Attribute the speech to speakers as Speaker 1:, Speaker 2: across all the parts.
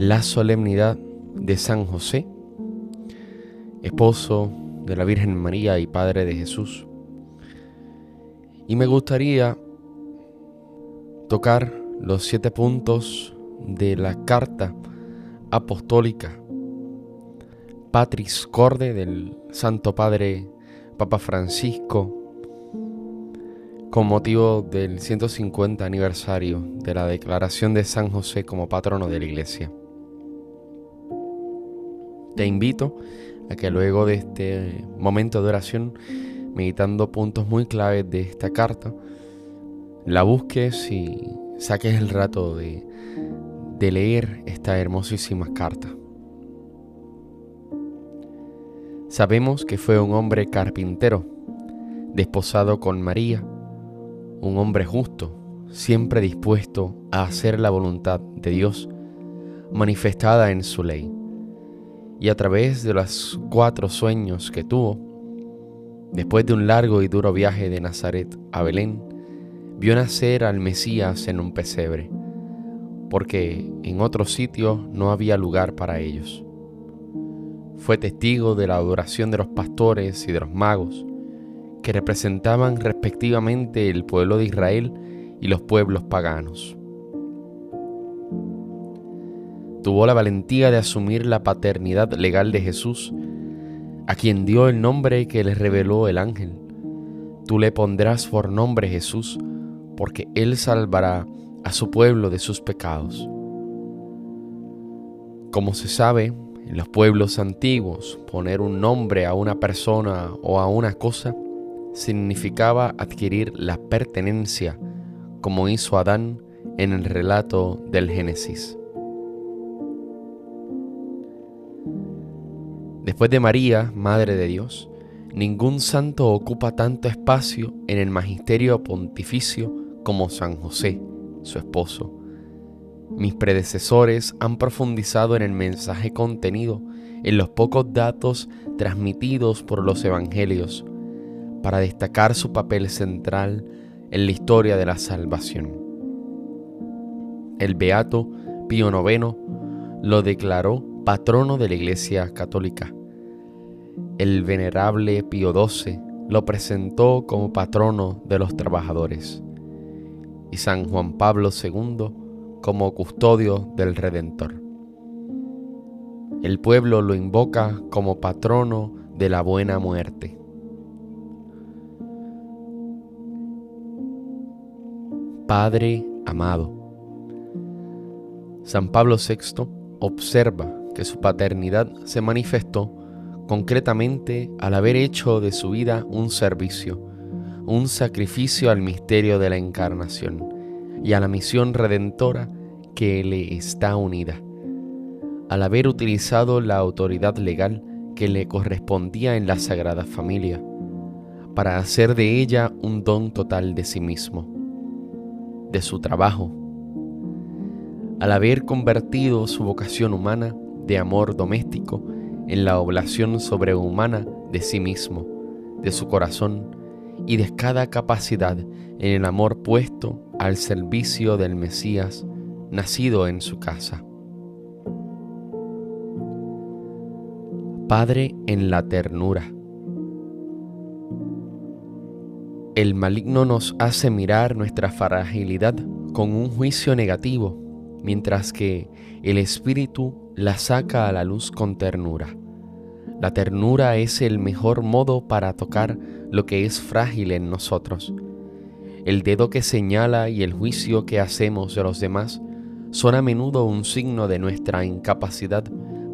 Speaker 1: la solemnidad de San José, esposo de la Virgen María y Padre de Jesús. Y me gustaría tocar los siete puntos de la carta apostólica Patris Corde del Santo Padre Papa Francisco con motivo del 150 aniversario de la declaración de San José como patrono de la Iglesia. Te invito a que luego de este momento de oración, meditando puntos muy claves de esta carta, la busques y saques el rato de, de leer esta hermosísima carta. Sabemos que fue un hombre carpintero, desposado con María, un hombre justo, siempre dispuesto a hacer la voluntad de Dios, manifestada en su ley y a través de los cuatro sueños que tuvo, después de un largo y duro viaje de Nazaret a Belén, vio nacer al Mesías en un pesebre, porque en otro sitio no había lugar para ellos. Fue testigo de la adoración de los pastores y de los magos, que representaban respectivamente el pueblo de Israel y los pueblos paganos tuvo la valentía de asumir la paternidad legal de Jesús, a quien dio el nombre que le reveló el ángel. Tú le pondrás por nombre Jesús, porque Él salvará a su pueblo de sus pecados. Como se sabe, en los pueblos antiguos, poner un nombre a una persona o a una cosa significaba adquirir la pertenencia, como hizo Adán en el relato del Génesis. Después de María, Madre de Dios, ningún santo ocupa tanto espacio en el magisterio pontificio como San José, su esposo. Mis predecesores han profundizado en el mensaje contenido en los pocos datos transmitidos por los evangelios para destacar su papel central en la historia de la salvación. El beato Pío IX lo declaró patrono de la Iglesia Católica. El venerable Pío XII lo presentó como patrono de los trabajadores y San Juan Pablo II como custodio del Redentor. El pueblo lo invoca como patrono de la buena muerte. Padre amado. San Pablo VI observa que su paternidad se manifestó concretamente al haber hecho de su vida un servicio, un sacrificio al misterio de la encarnación y a la misión redentora que le está unida, al haber utilizado la autoridad legal que le correspondía en la Sagrada Familia, para hacer de ella un don total de sí mismo, de su trabajo, al haber convertido su vocación humana de amor doméstico en la oblación sobrehumana de sí mismo, de su corazón y de cada capacidad en el amor puesto al servicio del Mesías nacido en su casa. Padre en la ternura. El maligno nos hace mirar nuestra fragilidad con un juicio negativo, mientras que el Espíritu la saca a la luz con ternura. La ternura es el mejor modo para tocar lo que es frágil en nosotros. El dedo que señala y el juicio que hacemos de los demás son a menudo un signo de nuestra incapacidad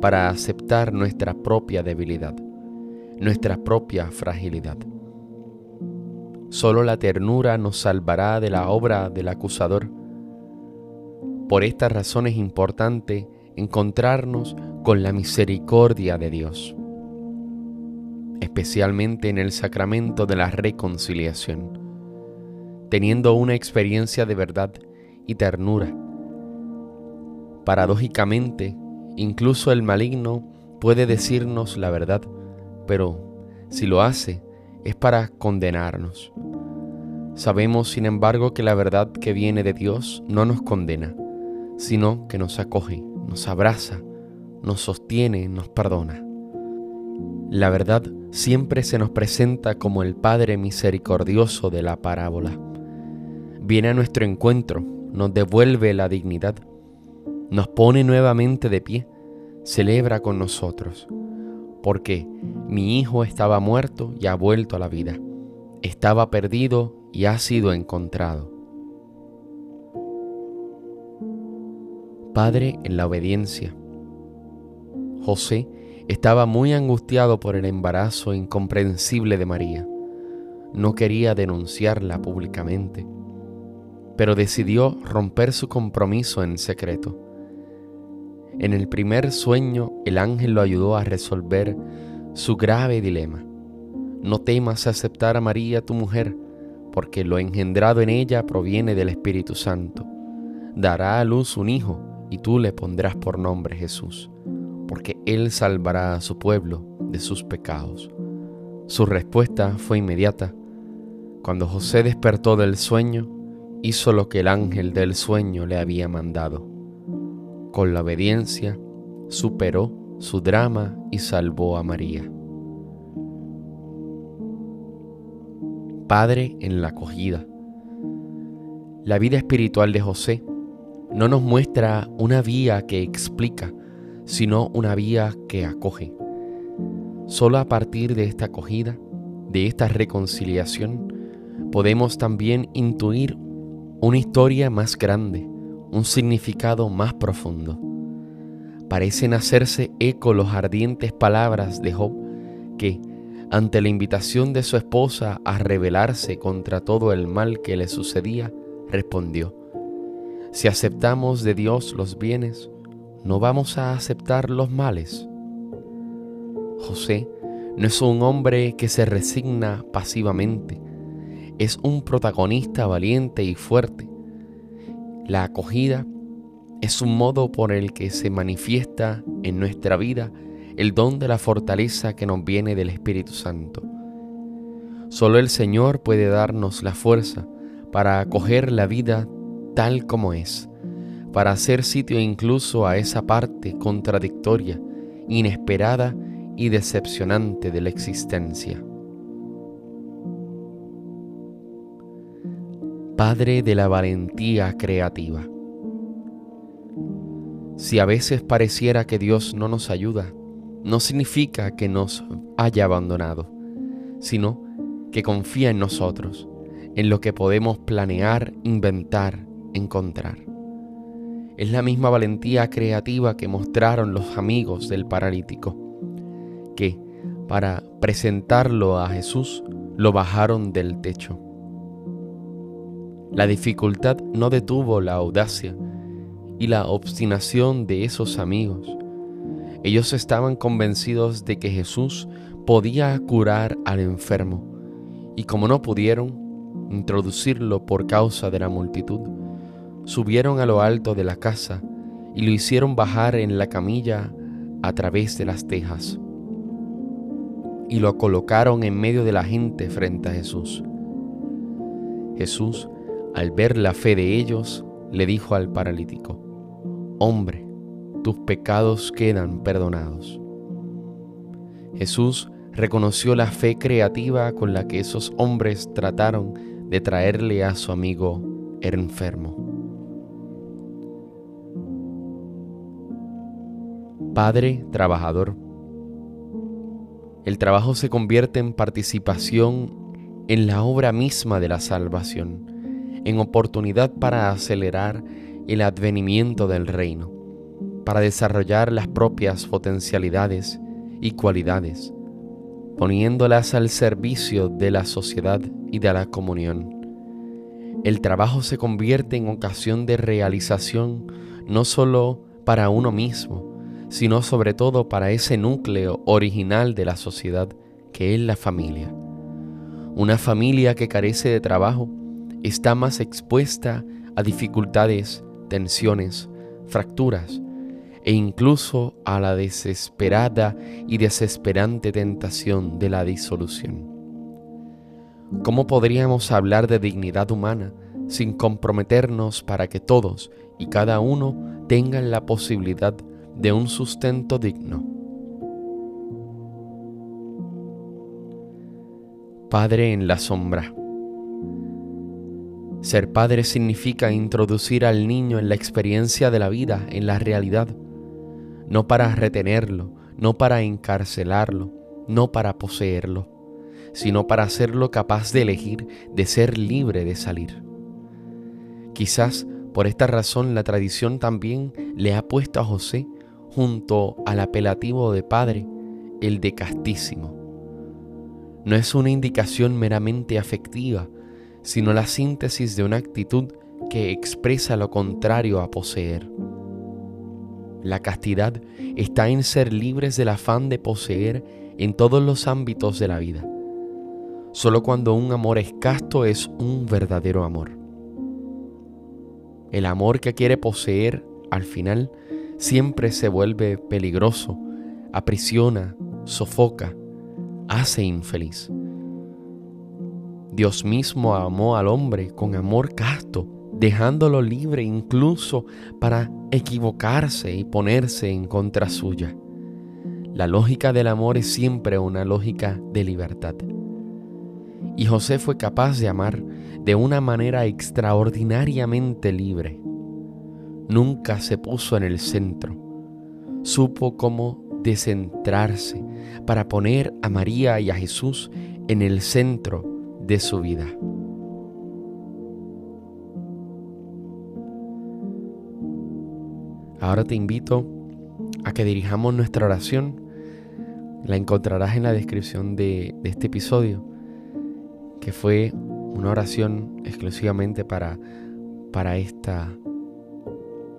Speaker 1: para aceptar nuestra propia debilidad, nuestra propia fragilidad. Solo la ternura nos salvará de la obra del acusador. Por esta razón es importante encontrarnos con la misericordia de Dios, especialmente en el sacramento de la reconciliación, teniendo una experiencia de verdad y ternura. Paradójicamente, incluso el maligno puede decirnos la verdad, pero si lo hace es para condenarnos. Sabemos, sin embargo, que la verdad que viene de Dios no nos condena, sino que nos acoge, nos abraza, nos sostiene, nos perdona. La verdad siempre se nos presenta como el Padre misericordioso de la parábola. Viene a nuestro encuentro, nos devuelve la dignidad, nos pone nuevamente de pie, celebra con nosotros, porque mi hijo estaba muerto y ha vuelto a la vida, estaba perdido y ha sido encontrado. Padre en la obediencia. José estaba muy angustiado por el embarazo incomprensible de María. No quería denunciarla públicamente, pero decidió romper su compromiso en secreto. En el primer sueño el ángel lo ayudó a resolver su grave dilema. No temas aceptar a María tu mujer, porque lo engendrado en ella proviene del Espíritu Santo. Dará a luz un hijo y tú le pondrás por nombre Jesús, porque Él salvará a su pueblo de sus pecados. Su respuesta fue inmediata. Cuando José despertó del sueño, hizo lo que el ángel del sueño le había mandado. Con la obediencia, superó su drama y salvó a María. Padre en la acogida. La vida espiritual de José no nos muestra una vía que explica, sino una vía que acoge. Solo a partir de esta acogida, de esta reconciliación, podemos también intuir una historia más grande, un significado más profundo. Parecen hacerse eco los ardientes palabras de Job que, ante la invitación de su esposa a rebelarse contra todo el mal que le sucedía, respondió, si aceptamos de Dios los bienes, ¿no vamos a aceptar los males? José no es un hombre que se resigna pasivamente, es un protagonista valiente y fuerte. La acogida es un modo por el que se manifiesta en nuestra vida el don de la fortaleza que nos viene del Espíritu Santo. Solo el Señor puede darnos la fuerza para acoger la vida tal como es, para hacer sitio incluso a esa parte contradictoria, inesperada y decepcionante de la existencia. Padre de la valentía creativa. Si a veces pareciera que Dios no nos ayuda, no significa que nos haya abandonado, sino que confía en nosotros, en lo que podemos planear, inventar, encontrar. Es la misma valentía creativa que mostraron los amigos del paralítico, que para presentarlo a Jesús lo bajaron del techo. La dificultad no detuvo la audacia y la obstinación de esos amigos. Ellos estaban convencidos de que Jesús podía curar al enfermo y como no pudieron introducirlo por causa de la multitud, subieron a lo alto de la casa y lo hicieron bajar en la camilla a través de las tejas y lo colocaron en medio de la gente frente a Jesús. Jesús, al ver la fe de ellos, le dijo al paralítico, Hombre, tus pecados quedan perdonados. Jesús reconoció la fe creativa con la que esos hombres trataron de traerle a su amigo enfermo. Padre trabajador. El trabajo se convierte en participación en la obra misma de la salvación, en oportunidad para acelerar el advenimiento del reino, para desarrollar las propias potencialidades y cualidades, poniéndolas al servicio de la sociedad y de la comunión. El trabajo se convierte en ocasión de realización no solo para uno mismo, sino sobre todo para ese núcleo original de la sociedad que es la familia. Una familia que carece de trabajo está más expuesta a dificultades, tensiones, fracturas e incluso a la desesperada y desesperante tentación de la disolución. ¿Cómo podríamos hablar de dignidad humana sin comprometernos para que todos y cada uno tengan la posibilidad de un sustento digno? Padre en la sombra. Ser padre significa introducir al niño en la experiencia de la vida, en la realidad, no para retenerlo, no para encarcelarlo, no para poseerlo, sino para hacerlo capaz de elegir, de ser libre de salir. Quizás por esta razón la tradición también le ha puesto a José junto al apelativo de padre, el de castísimo. No es una indicación meramente afectiva, sino la síntesis de una actitud que expresa lo contrario a poseer. La castidad está en ser libres del afán de poseer en todos los ámbitos de la vida. Solo cuando un amor es casto es un verdadero amor. El amor que quiere poseer, al final, siempre se vuelve peligroso, aprisiona, sofoca, hace infeliz. Dios mismo amó al hombre con amor casto, dejándolo libre incluso para equivocarse y ponerse en contra suya. La lógica del amor es siempre una lógica de libertad. Y José fue capaz de amar de una manera extraordinariamente libre. Nunca se puso en el centro. Supo cómo descentrarse para poner a María y a Jesús en el centro de su vida. Ahora te invito a que dirijamos nuestra oración. La encontrarás en la descripción de, este episodio, que fue una oración exclusivamente para, para esta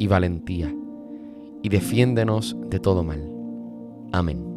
Speaker 1: y valentía, y defiéndenos de todo mal. Amén.